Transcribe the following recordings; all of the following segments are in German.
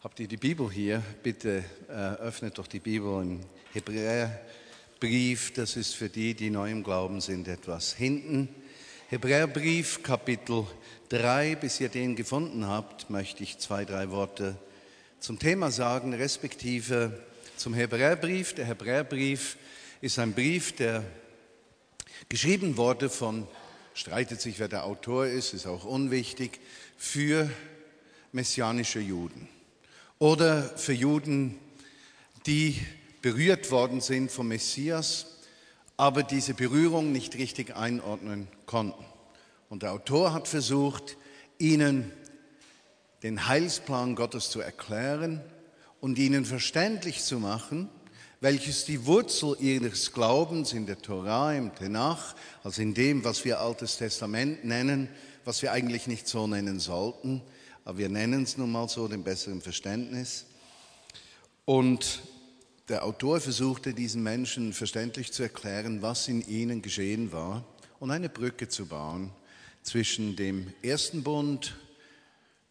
Habt ihr die Bibel hier? Bitte äh, öffnet doch die Bibel im Hebräerbrief. Das ist für die, die neu im Glauben sind, etwas hinten. Hebräerbrief, Kapitel 3. Bis ihr den gefunden habt, möchte ich zwei, drei Worte zum Thema sagen, respektive zum Hebräerbrief. Der Hebräerbrief ist ein Brief, der geschrieben wurde von, streitet sich, wer der Autor ist, ist auch unwichtig, für messianische Juden oder für Juden, die berührt worden sind vom Messias, aber diese Berührung nicht richtig einordnen konnten. Und der Autor hat versucht, ihnen den Heilsplan Gottes zu erklären und ihnen verständlich zu machen, welches die Wurzel ihres Glaubens in der Torah, im Tenach, also in dem, was wir Altes Testament nennen, was wir eigentlich nicht so nennen sollten, aber wir nennen es nun mal so, dem besseren Verständnis. Und der Autor versuchte diesen Menschen verständlich zu erklären, was in ihnen geschehen war und eine Brücke zu bauen zwischen dem ersten Bund,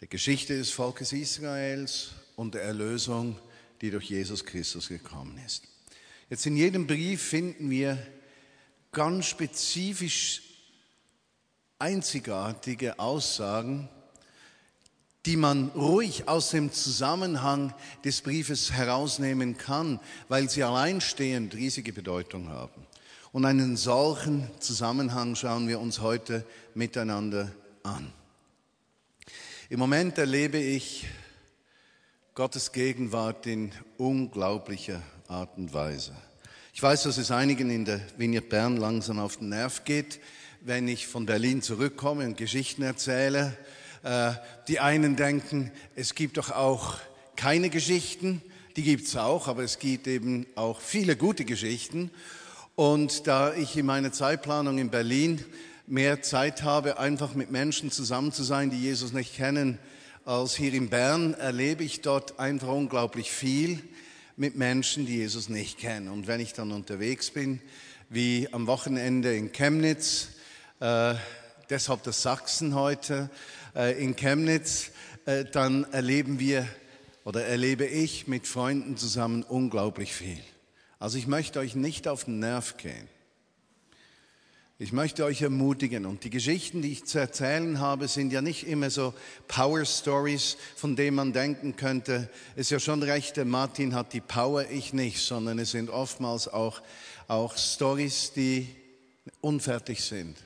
der Geschichte des Volkes Israels und der Erlösung, die durch Jesus Christus gekommen ist. Jetzt in jedem Brief finden wir ganz spezifisch einzigartige Aussagen die man ruhig aus dem Zusammenhang des Briefes herausnehmen kann, weil sie alleinstehend riesige Bedeutung haben. Und einen solchen Zusammenhang schauen wir uns heute miteinander an. Im Moment erlebe ich Gottes Gegenwart in unglaublicher Art und Weise. Ich weiß, dass es einigen in der Vignette Bern langsam auf den Nerv geht, wenn ich von Berlin zurückkomme und Geschichten erzähle äh, die einen denken, es gibt doch auch keine Geschichten, die gibt es auch, aber es gibt eben auch viele gute Geschichten. Und da ich in meiner Zeitplanung in Berlin mehr Zeit habe, einfach mit Menschen zusammen zu sein, die Jesus nicht kennen, als hier in Bern, erlebe ich dort einfach unglaublich viel mit Menschen, die Jesus nicht kennen. Und wenn ich dann unterwegs bin, wie am Wochenende in Chemnitz, äh, deshalb das Sachsen heute, äh, in Chemnitz, äh, dann erleben wir oder erlebe ich mit Freunden zusammen unglaublich viel. Also ich möchte euch nicht auf den Nerv gehen. Ich möchte euch ermutigen und die Geschichten, die ich zu erzählen habe, sind ja nicht immer so Power Stories, von denen man denken könnte, ist ja schon recht, der Martin hat die Power, ich nicht, sondern es sind oftmals auch, auch Stories, die unfertig sind.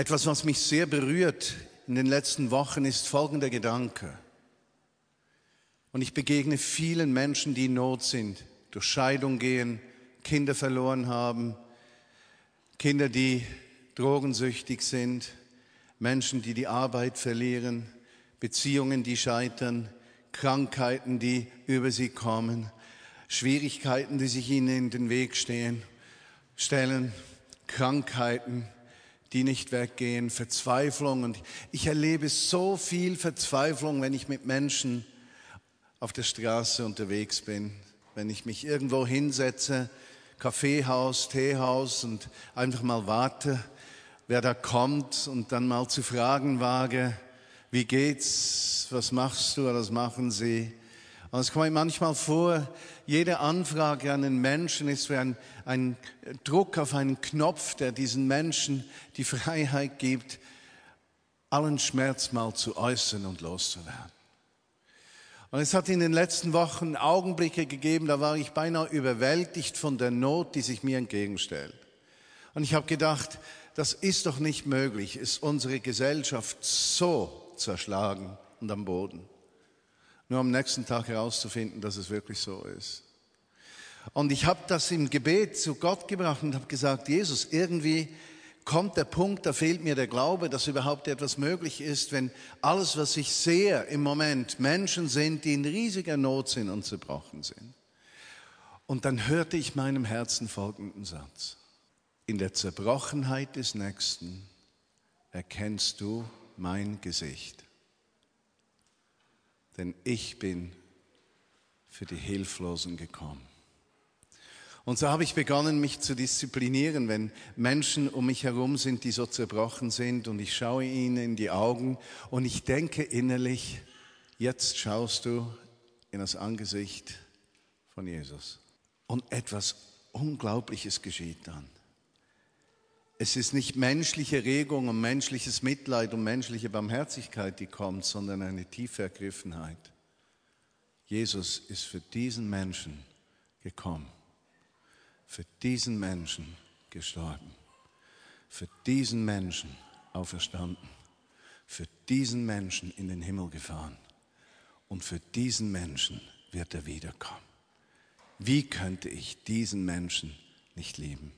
Etwas, was mich sehr berührt in den letzten Wochen, ist folgender Gedanke. Und ich begegne vielen Menschen, die in Not sind, durch Scheidung gehen, Kinder verloren haben, Kinder, die drogensüchtig sind, Menschen, die die Arbeit verlieren, Beziehungen, die scheitern, Krankheiten, die über sie kommen, Schwierigkeiten, die sich ihnen in den Weg stehen, stellen, Krankheiten, die nicht weggehen, Verzweiflung. Und ich erlebe so viel Verzweiflung, wenn ich mit Menschen auf der Straße unterwegs bin, wenn ich mich irgendwo hinsetze, Kaffeehaus, Teehaus und einfach mal warte, wer da kommt und dann mal zu fragen wage, wie geht's, was machst du, was machen sie? Und es kommt manchmal vor, jede Anfrage an den Menschen ist wie ein, ein Druck auf einen Knopf, der diesen Menschen die Freiheit gibt, allen Schmerz mal zu äußern und loszuwerden. Und es hat in den letzten Wochen Augenblicke gegeben, da war ich beinahe überwältigt von der Not, die sich mir entgegenstellt. Und ich habe gedacht, das ist doch nicht möglich, ist unsere Gesellschaft so zerschlagen und am Boden nur am nächsten Tag herauszufinden, dass es wirklich so ist. Und ich habe das im Gebet zu Gott gebracht und habe gesagt, Jesus, irgendwie kommt der Punkt, da fehlt mir der Glaube, dass überhaupt etwas möglich ist, wenn alles, was ich sehe im Moment, Menschen sind, die in riesiger Not sind und zerbrochen sind. Und dann hörte ich meinem Herzen folgenden Satz. In der Zerbrochenheit des Nächsten erkennst du mein Gesicht denn ich bin für die Hilflosen gekommen. Und so habe ich begonnen, mich zu disziplinieren, wenn Menschen um mich herum sind, die so zerbrochen sind und ich schaue ihnen in die Augen und ich denke innerlich, jetzt schaust du in das Angesicht von Jesus. Und etwas Unglaubliches geschieht dann. Es ist nicht menschliche Regung und menschliches Mitleid und menschliche Barmherzigkeit, die kommt, sondern eine tiefe Ergriffenheit. Jesus ist für diesen Menschen gekommen, für diesen Menschen gestorben, für diesen Menschen auferstanden, für diesen Menschen in den Himmel gefahren und für diesen Menschen wird er wiederkommen. Wie könnte ich diesen Menschen nicht lieben?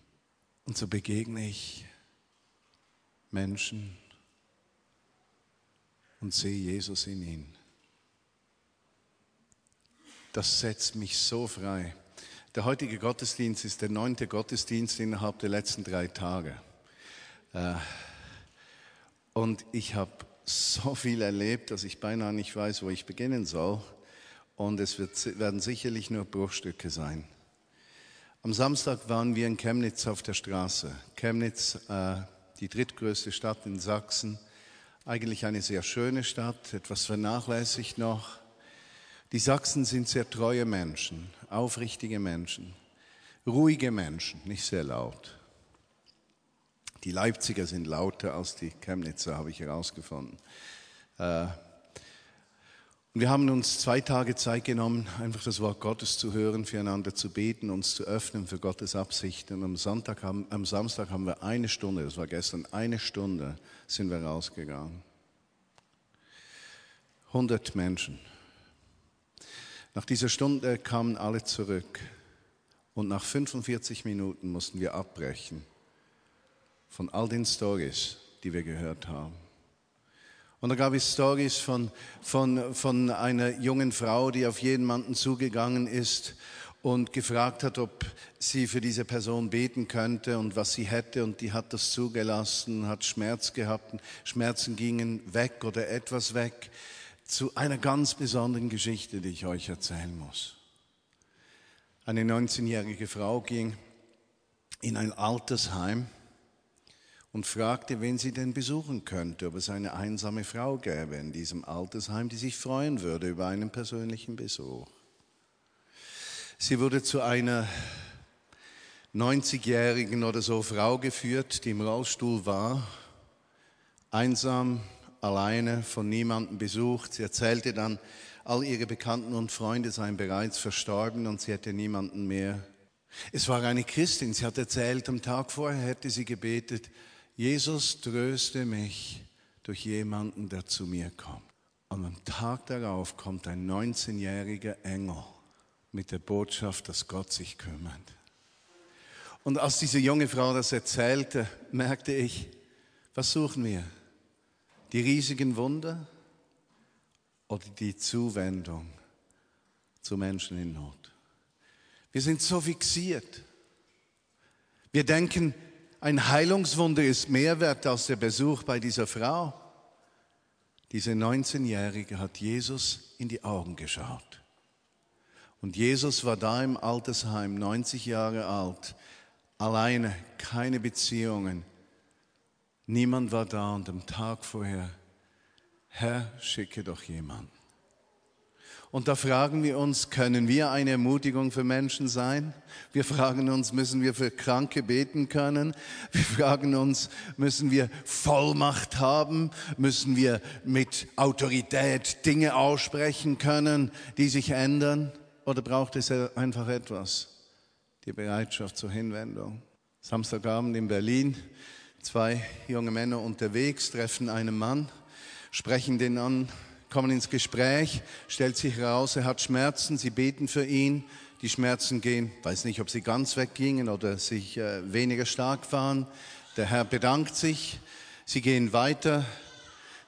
Und so begegne ich Menschen und sehe Jesus in ihnen. Das setzt mich so frei. Der heutige Gottesdienst ist der neunte Gottesdienst innerhalb der letzten drei Tage. Äh, und ich habe so viel erlebt, dass ich beinahe nicht weiß, wo ich beginnen soll. Und es wird, werden sicherlich nur Bruchstücke sein. Am Samstag waren wir in Chemnitz auf der Straße. Chemnitz, äh, die drittgrößte Stadt in Sachsen, eigentlich eine sehr schöne Stadt, etwas vernachlässigt noch. Die Sachsen sind sehr treue Menschen, aufrichtige Menschen, ruhige Menschen, nicht sehr laut. Die Leipziger sind lauter als die Chemnitzer, habe ich herausgefunden. Äh, und wir haben uns zwei Tage Zeit genommen, einfach das Wort Gottes zu hören, füreinander zu beten, uns zu öffnen für Gottes Absichten. Und am, Sonntag haben, am Samstag haben wir eine Stunde, das war gestern, eine Stunde sind wir rausgegangen. 100 Menschen. Nach dieser Stunde kamen alle zurück und nach 45 Minuten mussten wir abbrechen von all den Stories, die wir gehört haben. Und da gab es Stories von, von, von einer jungen Frau, die auf jemanden zugegangen ist und gefragt hat, ob sie für diese Person beten könnte und was sie hätte. Und die hat das zugelassen, hat Schmerz gehabt. Schmerzen gingen weg oder etwas weg zu einer ganz besonderen Geschichte, die ich euch erzählen muss. Eine 19-jährige Frau ging in ein Altersheim und fragte, wen sie denn besuchen könnte, ob es eine einsame Frau gäbe in diesem Altersheim, die sich freuen würde über einen persönlichen Besuch. Sie wurde zu einer 90-jährigen oder so Frau geführt, die im Rollstuhl war, einsam, alleine, von niemandem besucht. Sie erzählte dann, all ihre Bekannten und Freunde seien bereits verstorben und sie hätte niemanden mehr. Es war eine Christin, sie hat erzählt, am Tag vorher hätte sie gebetet, Jesus tröste mich durch jemanden, der zu mir kommt. Und am Tag darauf kommt ein 19-jähriger Engel mit der Botschaft, dass Gott sich kümmert. Und als diese junge Frau das erzählte, merkte ich, was suchen wir? Die riesigen Wunder oder die Zuwendung zu Menschen in Not? Wir sind so fixiert. Wir denken, ein Heilungswunder ist mehr wert als der Besuch bei dieser Frau. Diese 19-Jährige hat Jesus in die Augen geschaut. Und Jesus war da im Altersheim, 90 Jahre alt, alleine, keine Beziehungen, Niemand war da und am Tag vorher, Herr, schicke doch jemanden. Und da fragen wir uns, können wir eine Ermutigung für Menschen sein? Wir fragen uns, müssen wir für Kranke beten können? Wir fragen uns, müssen wir Vollmacht haben? Müssen wir mit Autorität Dinge aussprechen können, die sich ändern? Oder braucht es einfach etwas? Die Bereitschaft zur Hinwendung. Samstagabend in Berlin Zwei junge Männer unterwegs treffen einen Mann, sprechen den an, kommen ins Gespräch, stellt sich heraus, er hat Schmerzen, sie beten für ihn, die Schmerzen gehen, weiß nicht, ob sie ganz weggingen oder sich äh, weniger stark waren. Der Herr bedankt sich, sie gehen weiter.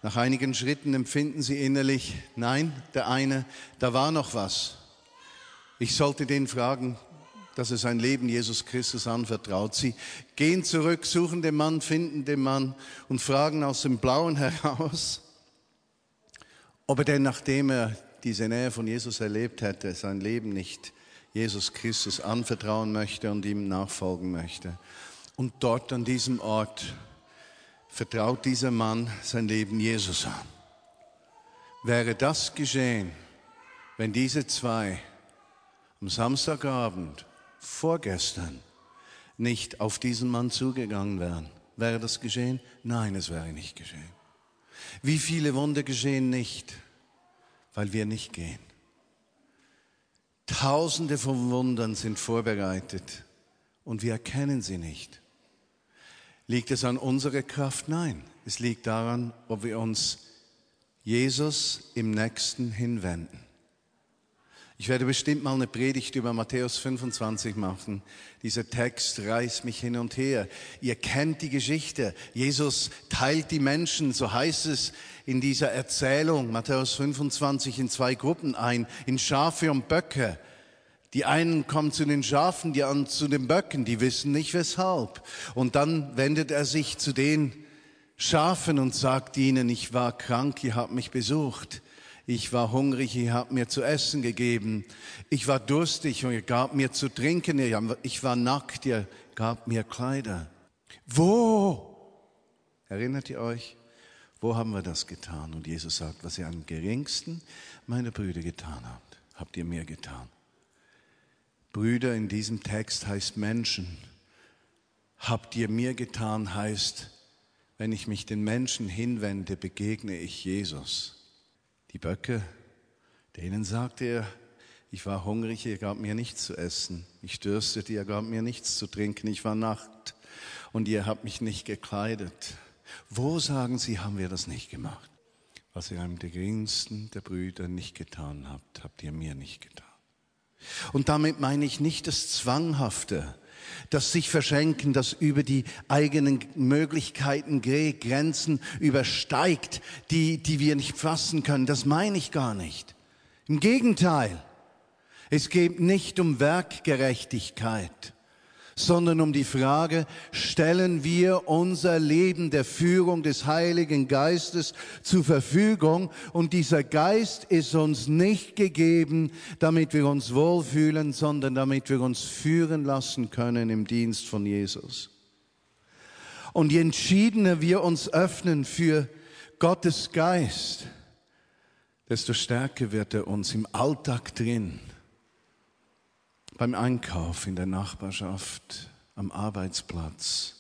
Nach einigen Schritten empfinden sie innerlich, nein, der eine, da war noch was. Ich sollte den fragen, dass er sein Leben Jesus Christus anvertraut. Sie gehen zurück, suchen den Mann, finden den Mann und fragen aus dem Blauen heraus, ob er denn, nachdem er diese Nähe von Jesus erlebt hätte, sein Leben nicht Jesus Christus anvertrauen möchte und ihm nachfolgen möchte. Und dort an diesem Ort vertraut dieser Mann sein Leben Jesus an. Wäre das geschehen, wenn diese zwei am Samstagabend vorgestern nicht auf diesen Mann zugegangen wären? Wäre das geschehen? Nein, es wäre nicht geschehen. Wie viele Wunder geschehen nicht, weil wir nicht gehen? Tausende von Wundern sind vorbereitet und wir erkennen sie nicht. Liegt es an unserer Kraft? Nein, es liegt daran, ob wir uns Jesus im Nächsten hinwenden. Ich werde bestimmt mal eine Predigt über Matthäus 25 machen. Dieser Text reißt mich hin und her. Ihr kennt die Geschichte. Jesus teilt die Menschen, so heißt es in dieser Erzählung, Matthäus 25, in zwei Gruppen ein, in Schafe und Böcke. Die einen kommen zu den Schafen, die anderen zu den Böcken, die wissen nicht weshalb. Und dann wendet er sich zu den Schafen und sagt ihnen, ich war krank, ihr habt mich besucht. Ich war hungrig, ihr habt mir zu essen gegeben. Ich war durstig und ihr gab mir zu trinken. Ich war nackt, ihr gab mir Kleider. Wo? Erinnert ihr euch? Wo haben wir das getan? Und Jesus sagt, was ihr am geringsten meiner Brüder getan habt, habt ihr mir getan. Brüder in diesem Text heißt Menschen. Habt ihr mir getan heißt, wenn ich mich den Menschen hinwende, begegne ich Jesus. Die Böcke, denen sagte er, ich war hungrig, ihr gab mir nichts zu essen. Ich dürstete, ihr gab mir nichts zu trinken. Ich war nackt und ihr habt mich nicht gekleidet. Wo, sagen sie, haben wir das nicht gemacht? Was ihr einem der geringsten der Brüder nicht getan habt, habt ihr mir nicht getan. Und damit meine ich nicht das Zwanghafte, das sich verschenken, das über die eigenen Möglichkeiten Grenzen übersteigt, die, die wir nicht fassen können. Das meine ich gar nicht. Im Gegenteil, es geht nicht um Werkgerechtigkeit sondern um die Frage, stellen wir unser Leben der Führung des Heiligen Geistes zur Verfügung und dieser Geist ist uns nicht gegeben, damit wir uns wohlfühlen, sondern damit wir uns führen lassen können im Dienst von Jesus. Und je entschiedener wir uns öffnen für Gottes Geist, desto stärker wird er uns im Alltag drin beim Einkauf, in der Nachbarschaft, am Arbeitsplatz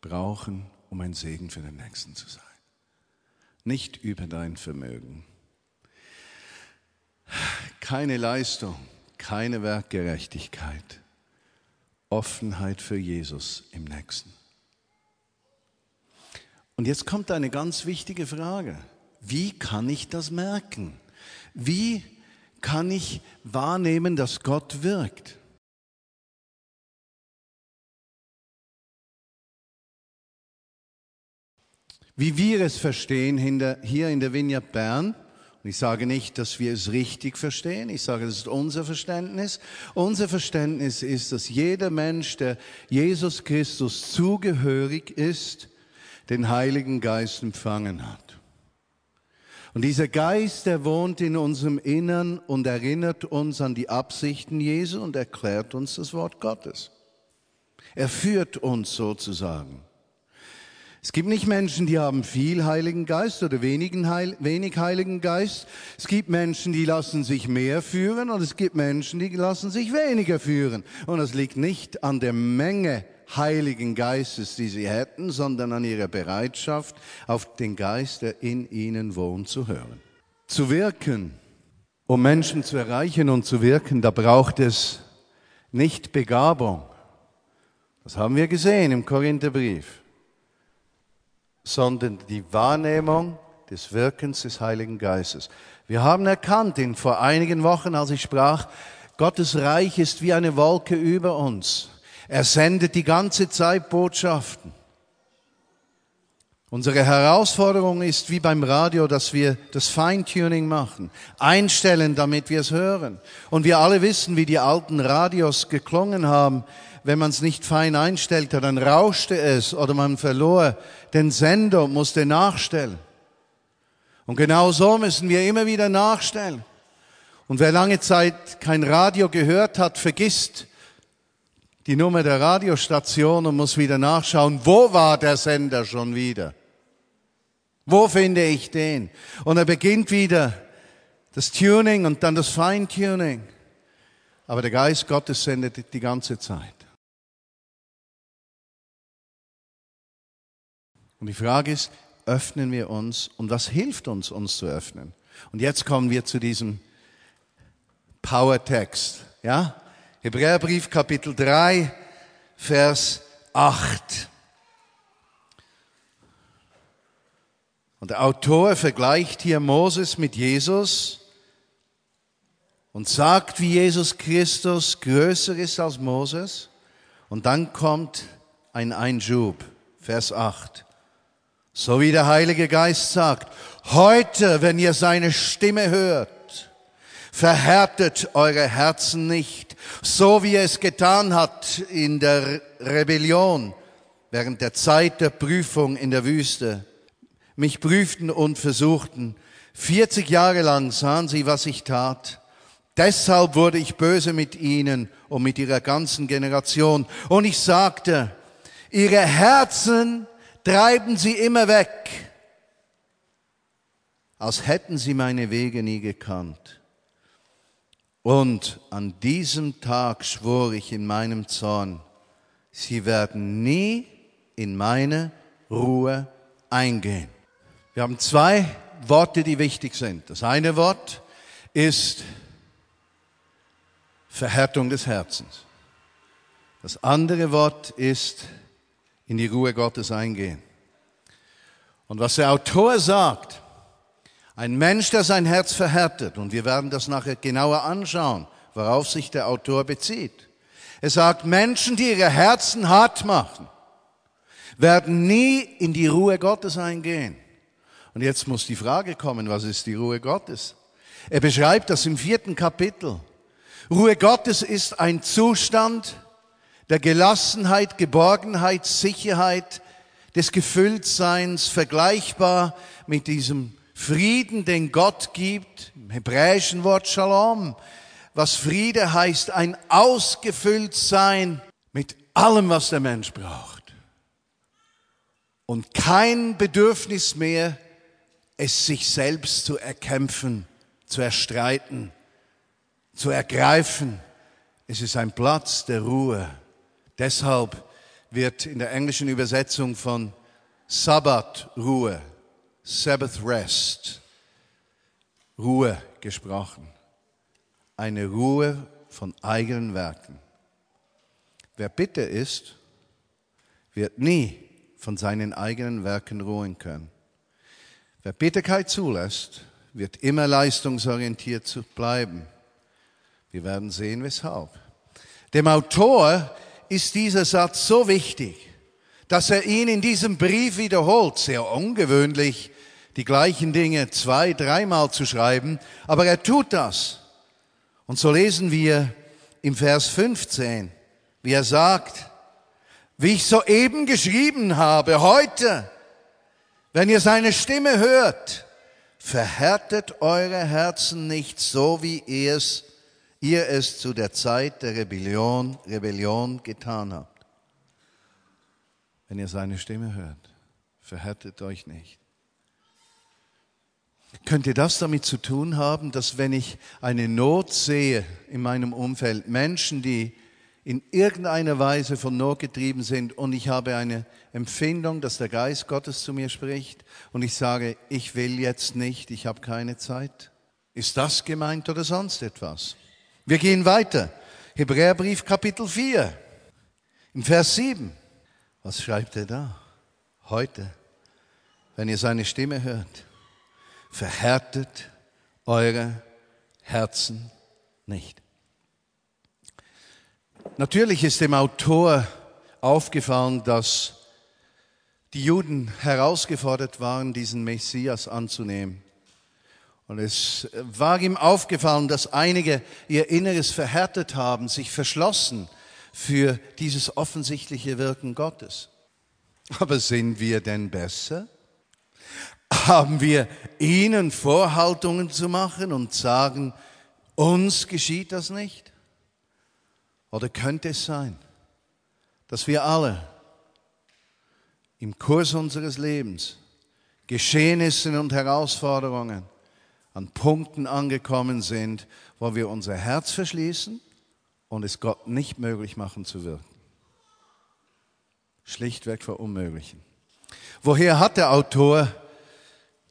brauchen, um ein Segen für den Nächsten zu sein. Nicht über dein Vermögen. Keine Leistung, keine Werkgerechtigkeit. Offenheit für Jesus im Nächsten. Und jetzt kommt eine ganz wichtige Frage. Wie kann ich das merken? Wie kann ich wahrnehmen, dass Gott wirkt. Wie wir es verstehen hier in der Vineyard Bern, und ich sage nicht, dass wir es richtig verstehen, ich sage, das ist unser Verständnis. Unser Verständnis ist, dass jeder Mensch, der Jesus Christus zugehörig ist, den Heiligen Geist empfangen hat. Und dieser Geist, der wohnt in unserem Innern und erinnert uns an die Absichten Jesu und erklärt uns das Wort Gottes. Er führt uns sozusagen. Es gibt nicht Menschen, die haben viel Heiligen Geist oder wenigen Heil, wenig Heiligen Geist. Es gibt Menschen, die lassen sich mehr führen und es gibt Menschen, die lassen sich weniger führen. Und das liegt nicht an der Menge Heiligen Geistes, die sie hätten, sondern an ihrer Bereitschaft, auf den Geist, der in ihnen wohnt, zu hören. Zu wirken, um Menschen zu erreichen und zu wirken, da braucht es nicht Begabung. Das haben wir gesehen im Korintherbrief, sondern die Wahrnehmung des Wirkens des Heiligen Geistes. Wir haben erkannt in vor einigen Wochen, als ich sprach, Gottes Reich ist wie eine Wolke über uns. Er sendet die ganze Zeit Botschaften. Unsere Herausforderung ist wie beim Radio, dass wir das Feintuning machen, einstellen, damit wir es hören. Und wir alle wissen, wie die alten Radios geklungen haben. Wenn man es nicht fein einstellte, dann rauschte es oder man verlor den Sender, musste nachstellen. Und genau so müssen wir immer wieder nachstellen. Und wer lange Zeit kein Radio gehört hat, vergisst die Nummer der Radiostation und muss wieder nachschauen, wo war der Sender schon wieder? Wo finde ich den? Und er beginnt wieder das Tuning und dann das Feintuning. Aber der Geist Gottes sendet die ganze Zeit. Und die Frage ist, öffnen wir uns und was hilft uns, uns zu öffnen? Und jetzt kommen wir zu diesem Power-Text. Ja? Hebräerbrief Kapitel 3, Vers 8. Und der Autor vergleicht hier Moses mit Jesus und sagt, wie Jesus Christus größer ist als Moses. Und dann kommt ein Einschub, Vers 8. So wie der Heilige Geist sagt, heute, wenn ihr seine Stimme hört, verhärtet eure Herzen nicht, so wie er es getan hat in der Rebellion während der Zeit der Prüfung in der Wüste. Mich prüften und versuchten. 40 Jahre lang sahen sie, was ich tat. Deshalb wurde ich böse mit ihnen und mit ihrer ganzen Generation. Und ich sagte, ihre Herzen treiben sie immer weg, als hätten sie meine Wege nie gekannt. Und an diesem Tag schwor ich in meinem Zorn, sie werden nie in meine Ruhe eingehen. Wir haben zwei Worte, die wichtig sind. Das eine Wort ist Verhärtung des Herzens. Das andere Wort ist in die Ruhe Gottes eingehen. Und was der Autor sagt, ein Mensch, der sein Herz verhärtet, und wir werden das nachher genauer anschauen, worauf sich der Autor bezieht. Er sagt, Menschen, die ihre Herzen hart machen, werden nie in die Ruhe Gottes eingehen. Und jetzt muss die Frage kommen, was ist die Ruhe Gottes? Er beschreibt das im vierten Kapitel. Ruhe Gottes ist ein Zustand der Gelassenheit, Geborgenheit, Sicherheit, des Gefülltseins, vergleichbar mit diesem Frieden, den Gott gibt, im hebräischen Wort Shalom, was Friede heißt, ein ausgefüllt sein mit allem, was der Mensch braucht. Und kein Bedürfnis mehr, es sich selbst zu erkämpfen, zu erstreiten, zu ergreifen. Es ist ein Platz der Ruhe. Deshalb wird in der englischen Übersetzung von Sabbat Ruhe Sabbath Rest, Ruhe gesprochen. Eine Ruhe von eigenen Werken. Wer bitter ist, wird nie von seinen eigenen Werken ruhen können. Wer Bitterkeit zulässt, wird immer leistungsorientiert bleiben. Wir werden sehen, weshalb. Dem Autor ist dieser Satz so wichtig, dass er ihn in diesem Brief wiederholt. Sehr ungewöhnlich, die gleichen Dinge zwei, dreimal zu schreiben, aber er tut das. Und so lesen wir im Vers 15, wie er sagt, wie ich soeben geschrieben habe, heute, wenn ihr seine Stimme hört, verhärtet eure Herzen nicht so, wie ihr es, ihr es zu der Zeit der Rebellion, Rebellion getan habt. Wenn ihr seine Stimme hört, verhärtet euch nicht. Könnte das damit zu tun haben, dass wenn ich eine Not sehe in meinem Umfeld, Menschen, die in irgendeiner Weise von Not getrieben sind und ich habe eine Empfindung, dass der Geist Gottes zu mir spricht und ich sage, ich will jetzt nicht, ich habe keine Zeit? Ist das gemeint oder sonst etwas? Wir gehen weiter. Hebräerbrief Kapitel 4, im Vers 7. Was schreibt er da? Heute, wenn ihr seine Stimme hört verhärtet eure Herzen nicht. Natürlich ist dem Autor aufgefallen, dass die Juden herausgefordert waren, diesen Messias anzunehmen. Und es war ihm aufgefallen, dass einige ihr Inneres verhärtet haben, sich verschlossen für dieses offensichtliche Wirken Gottes. Aber sind wir denn besser? Haben wir ihnen Vorhaltungen zu machen und sagen, Uns geschieht das nicht? Oder könnte es sein, dass wir alle im Kurs unseres Lebens Geschehnissen und Herausforderungen an Punkten angekommen sind, wo wir unser Herz verschließen und es Gott nicht möglich machen zu wirken. Schlichtweg verunmöglichen. Woher hat der Autor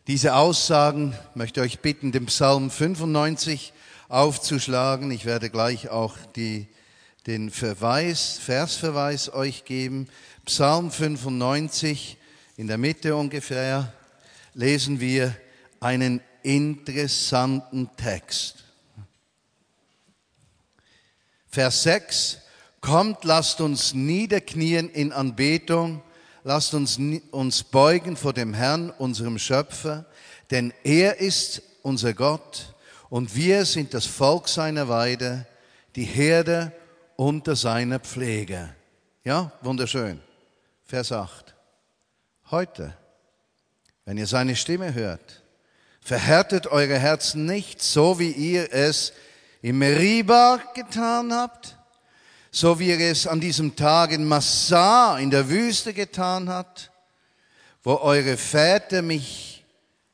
diese Aussagen? Ich möchte euch bitten, den Psalm 95 aufzuschlagen. Ich werde gleich auch die, den Verweis, Versverweis euch geben. Psalm 95, in der Mitte ungefähr, lesen wir einen interessanten Text. Vers 6, kommt, lasst uns niederknien in Anbetung, lasst uns uns beugen vor dem Herrn, unserem Schöpfer, denn er ist unser Gott und wir sind das Volk seiner Weide, die Herde unter seiner Pflege. Ja, wunderschön. Vers 8. Heute, wenn ihr seine Stimme hört, verhärtet eure Herzen nicht, so wie ihr es im Meriba getan habt, so wie er es an diesem Tag in Massah in der Wüste getan hat, wo eure Väter mich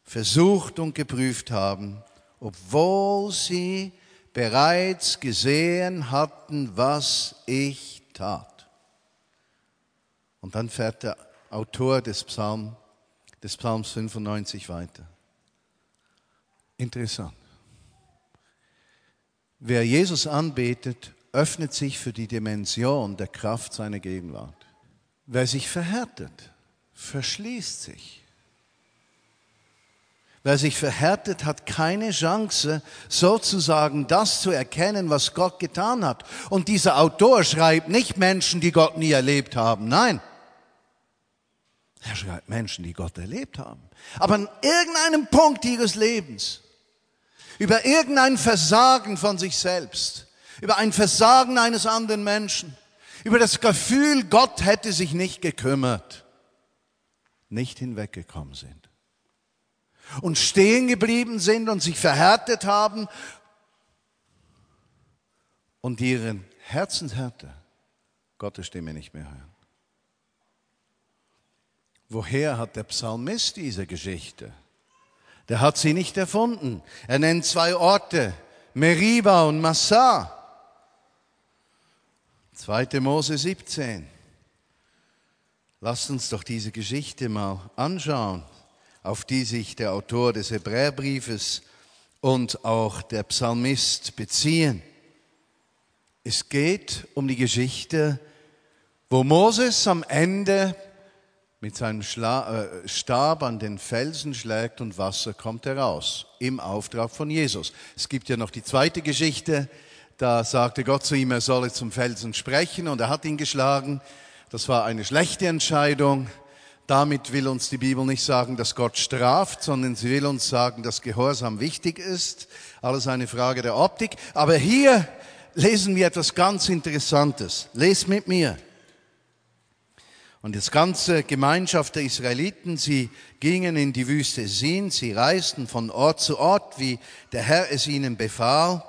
versucht und geprüft haben, obwohl sie bereits gesehen hatten, was ich tat. Und dann fährt der Autor des, Psalm, des Psalms 95 weiter. Interessant. Wer Jesus anbetet, öffnet sich für die Dimension der Kraft seiner Gegenwart. Wer sich verhärtet, verschließt sich. Wer sich verhärtet, hat keine Chance, sozusagen das zu erkennen, was Gott getan hat. Und dieser Autor schreibt nicht Menschen, die Gott nie erlebt haben. Nein. Er schreibt Menschen, die Gott erlebt haben. Aber an irgendeinem Punkt ihres Lebens über irgendein Versagen von sich selbst, über ein Versagen eines anderen Menschen, über das Gefühl, Gott hätte sich nicht gekümmert, nicht hinweggekommen sind und stehen geblieben sind und sich verhärtet haben und ihren Herzenshärte Gottes Stimme nicht mehr hören. Woher hat der Psalmist diese Geschichte? Der hat sie nicht erfunden. Er nennt zwei Orte, Meriba und Massah. 2. Mose 17. Lasst uns doch diese Geschichte mal anschauen, auf die sich der Autor des Hebräerbriefes und auch der Psalmist beziehen. Es geht um die Geschichte, wo Moses am Ende mit seinem Schla äh, Stab an den Felsen schlägt und Wasser kommt heraus, im Auftrag von Jesus. Es gibt ja noch die zweite Geschichte, da sagte Gott zu ihm, er solle zum Felsen sprechen und er hat ihn geschlagen. Das war eine schlechte Entscheidung. Damit will uns die Bibel nicht sagen, dass Gott straft, sondern sie will uns sagen, dass Gehorsam wichtig ist. Alles eine Frage der Optik. Aber hier lesen wir etwas ganz Interessantes. Les mit mir. Und das ganze Gemeinschaft der Israeliten, sie gingen in die Wüste Sin, sie reisten von Ort zu Ort, wie der Herr es ihnen befahl.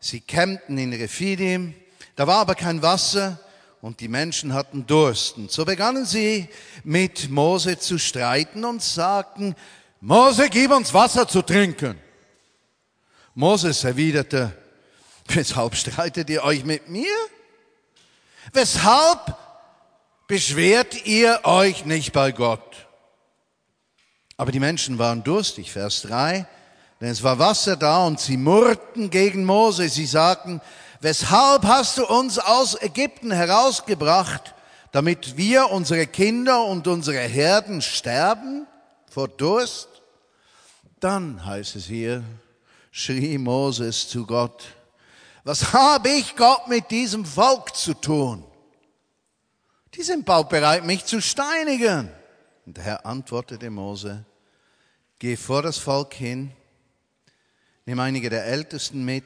Sie campten in Rephidim, da war aber kein Wasser und die Menschen hatten Durst. Und so begannen sie mit Mose zu streiten und sagten, Mose, gib uns Wasser zu trinken. Moses erwiderte, weshalb streitet ihr euch mit mir? Weshalb beschwert ihr euch nicht bei Gott. Aber die Menschen waren durstig, Vers 3, denn es war Wasser da und sie murrten gegen Mose. Sie sagten, weshalb hast du uns aus Ägypten herausgebracht, damit wir, unsere Kinder und unsere Herden sterben vor Durst? Dann heißt es hier, schrie Moses zu Gott, was habe ich Gott mit diesem Volk zu tun? Die sind bald bereit, mich zu steinigen. Und der Herr antwortete Mose, geh vor das Volk hin, nimm einige der Ältesten mit,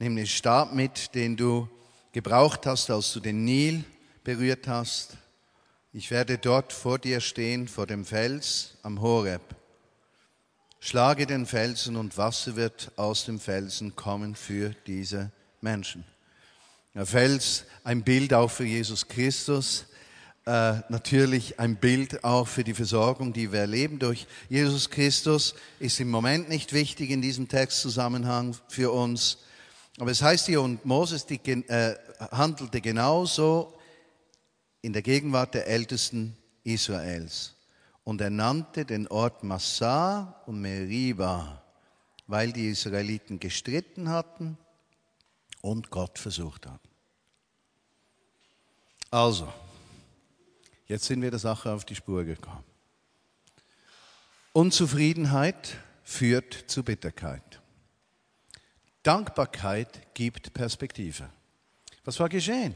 nimm den Stab mit, den du gebraucht hast, als du den Nil berührt hast. Ich werde dort vor dir stehen, vor dem Fels am Horeb. schlage den Felsen und Wasser wird aus dem Felsen kommen für diese Menschen. Der Fels, ein Bild auch für Jesus Christus, äh, natürlich ein Bild auch für die Versorgung, die wir erleben durch Jesus Christus, ist im Moment nicht wichtig in diesem Textzusammenhang für uns. Aber es heißt hier, und Moses die, äh, handelte genauso in der Gegenwart der Ältesten Israels. Und er nannte den Ort Massah und Meriba, weil die Israeliten gestritten hatten und Gott versucht hatten. Also, jetzt sind wir der Sache auf die Spur gekommen. Unzufriedenheit führt zu Bitterkeit. Dankbarkeit gibt Perspektive. Was war geschehen?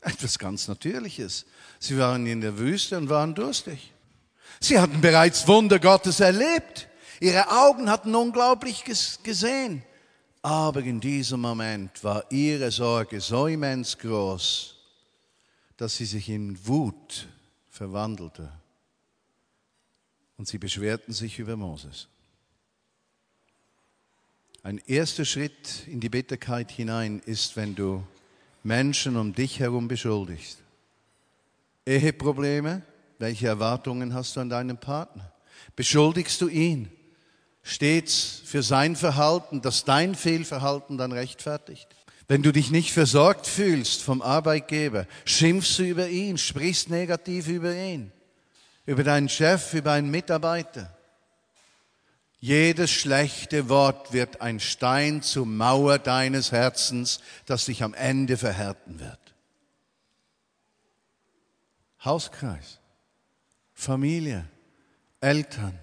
Etwas ganz Natürliches. Sie waren in der Wüste und waren durstig. Sie hatten bereits Wunder Gottes erlebt. Ihre Augen hatten unglaublich gesehen. Aber in diesem Moment war ihre Sorge so immens groß, dass sie sich in Wut verwandelte. Und sie beschwerten sich über Moses. Ein erster Schritt in die Bitterkeit hinein ist, wenn du Menschen um dich herum beschuldigst. Eheprobleme, welche Erwartungen hast du an deinen Partner? Beschuldigst du ihn stets für sein Verhalten, dass dein Fehlverhalten dann rechtfertigt? Wenn du dich nicht versorgt fühlst vom Arbeitgeber, schimpfst du über ihn, sprichst negativ über ihn, über deinen Chef, über einen Mitarbeiter. Jedes schlechte Wort wird ein Stein zur Mauer deines Herzens, das dich am Ende verhärten wird. Hauskreis, Familie, Eltern,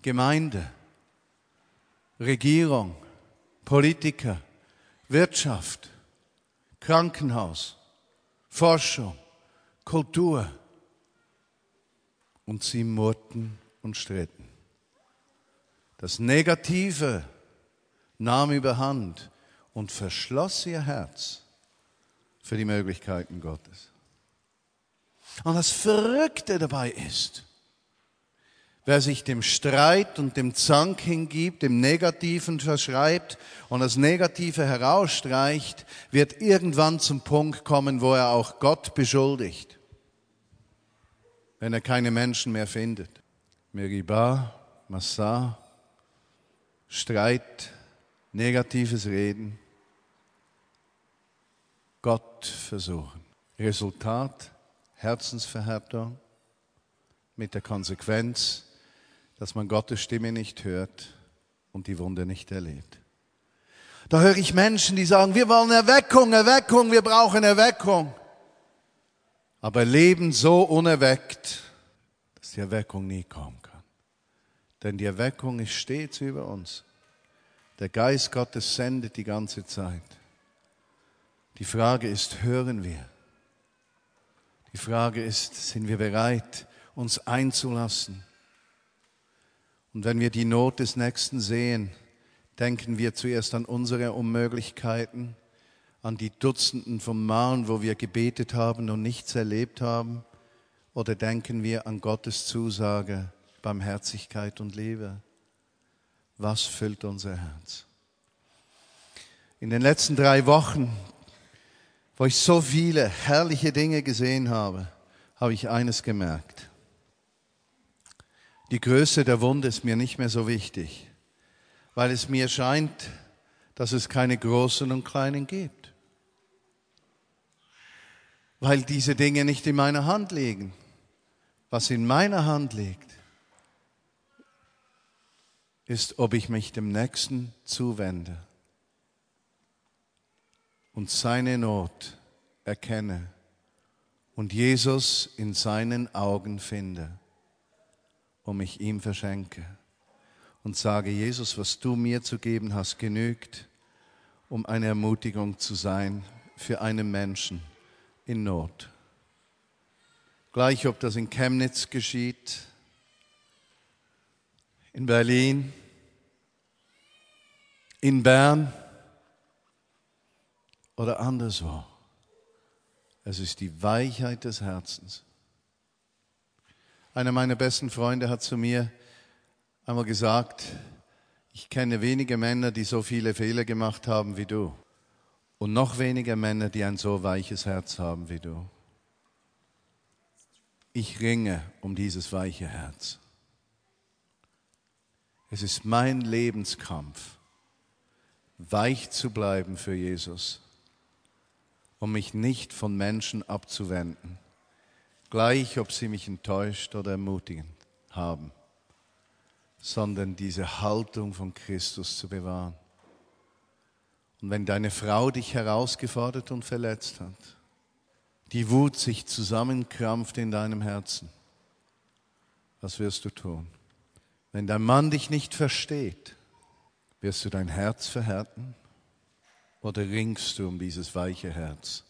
Gemeinde, Regierung, Politiker, Wirtschaft, Krankenhaus, Forschung, Kultur. Und sie murrten und stritten. Das Negative nahm überhand und verschloss ihr Herz für die Möglichkeiten Gottes. Und das Verrückte dabei ist, wer sich dem Streit und dem Zank hingibt, dem Negativen verschreibt und das Negative herausstreicht, wird irgendwann zum Punkt kommen, wo er auch Gott beschuldigt, wenn er keine Menschen mehr findet. Meribah, Massah, Streit, negatives Reden, Gott versuchen. Resultat, Herzensverhärtung mit der Konsequenz, dass man Gottes Stimme nicht hört und die Wunde nicht erlebt. Da höre ich Menschen, die sagen, wir wollen Erweckung, Erweckung, wir brauchen Erweckung. Aber leben so unerweckt, dass die Erweckung nie kommen kann. Denn die Erweckung ist stets über uns. Der Geist Gottes sendet die ganze Zeit. Die Frage ist, hören wir? Die Frage ist, sind wir bereit, uns einzulassen? Und wenn wir die Not des Nächsten sehen, denken wir zuerst an unsere Unmöglichkeiten, an die Dutzenden von Malen, wo wir gebetet haben und nichts erlebt haben, oder denken wir an Gottes Zusage, Barmherzigkeit und Liebe. Was füllt unser Herz? In den letzten drei Wochen, wo ich so viele herrliche Dinge gesehen habe, habe ich eines gemerkt. Die Größe der Wunde ist mir nicht mehr so wichtig, weil es mir scheint, dass es keine großen und kleinen gibt. Weil diese Dinge nicht in meiner Hand liegen. Was in meiner Hand liegt, ist, ob ich mich dem Nächsten zuwende und seine Not erkenne und Jesus in seinen Augen finde und mich ihm verschenke und sage, Jesus, was du mir zu geben hast, genügt, um eine Ermutigung zu sein für einen Menschen in Not. Gleich ob das in Chemnitz geschieht, in Berlin, in Bern oder anderswo. Es ist die Weichheit des Herzens. Einer meiner besten Freunde hat zu mir einmal gesagt, ich kenne wenige Männer, die so viele Fehler gemacht haben wie du. Und noch weniger Männer, die ein so weiches Herz haben wie du. Ich ringe um dieses weiche Herz. Es ist mein Lebenskampf, weich zu bleiben für Jesus, um mich nicht von Menschen abzuwenden, gleich ob sie mich enttäuscht oder ermutigen haben, sondern diese Haltung von Christus zu bewahren. Und wenn deine Frau dich herausgefordert und verletzt hat, die Wut sich zusammenkrampft in deinem Herzen, was wirst du tun? Wenn dein Mann dich nicht versteht, wirst du dein Herz verhärten oder ringst du um dieses weiche Herz,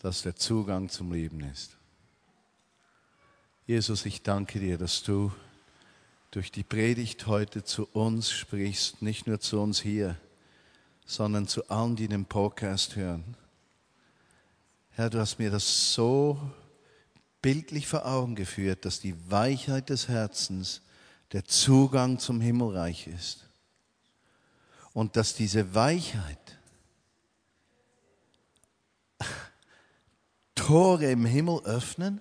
das der Zugang zum Leben ist? Jesus, ich danke dir, dass du durch die Predigt heute zu uns sprichst, nicht nur zu uns hier, sondern zu allen, die den Podcast hören. Herr, du hast mir das so bildlich vor Augen geführt, dass die Weichheit des Herzens der Zugang zum Himmelreich ist. Und dass diese Weichheit Tore im Himmel öffnen,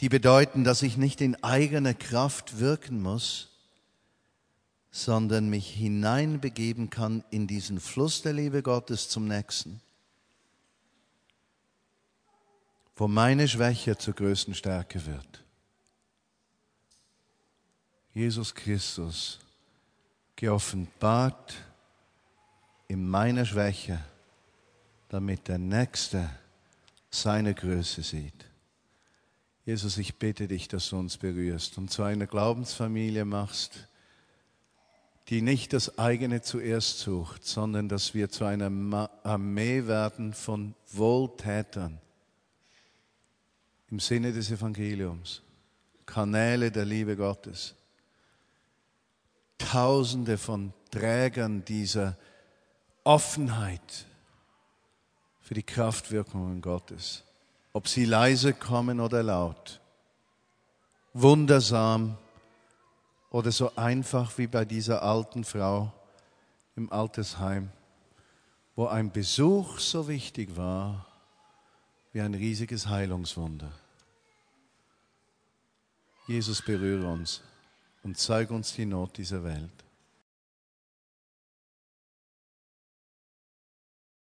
die bedeuten, dass ich nicht in eigener Kraft wirken muss, sondern mich hineinbegeben kann in diesen Fluss der Liebe Gottes zum Nächsten, wo meine Schwäche zur größten Stärke wird. Jesus Christus geoffenbart in meiner Schwäche, damit der Nächste seine Größe sieht. Jesus, ich bitte dich, dass du uns berührst. Und zu einer Glaubensfamilie machst, die nicht das eigene zuerst sucht, sondern dass wir zu einer Armee werden von Wohltätern. Im Sinne des Evangeliums, Kanäle der Liebe Gottes, Tausende von Trägern dieser Offenheit für die Kraftwirkungen Gottes, ob sie leise kommen oder laut, wundersam oder so einfach wie bei dieser alten Frau im Altersheim, wo ein Besuch so wichtig war wie ein riesiges Heilungswunder. Jesus berühre uns und zeige uns die Not dieser Welt.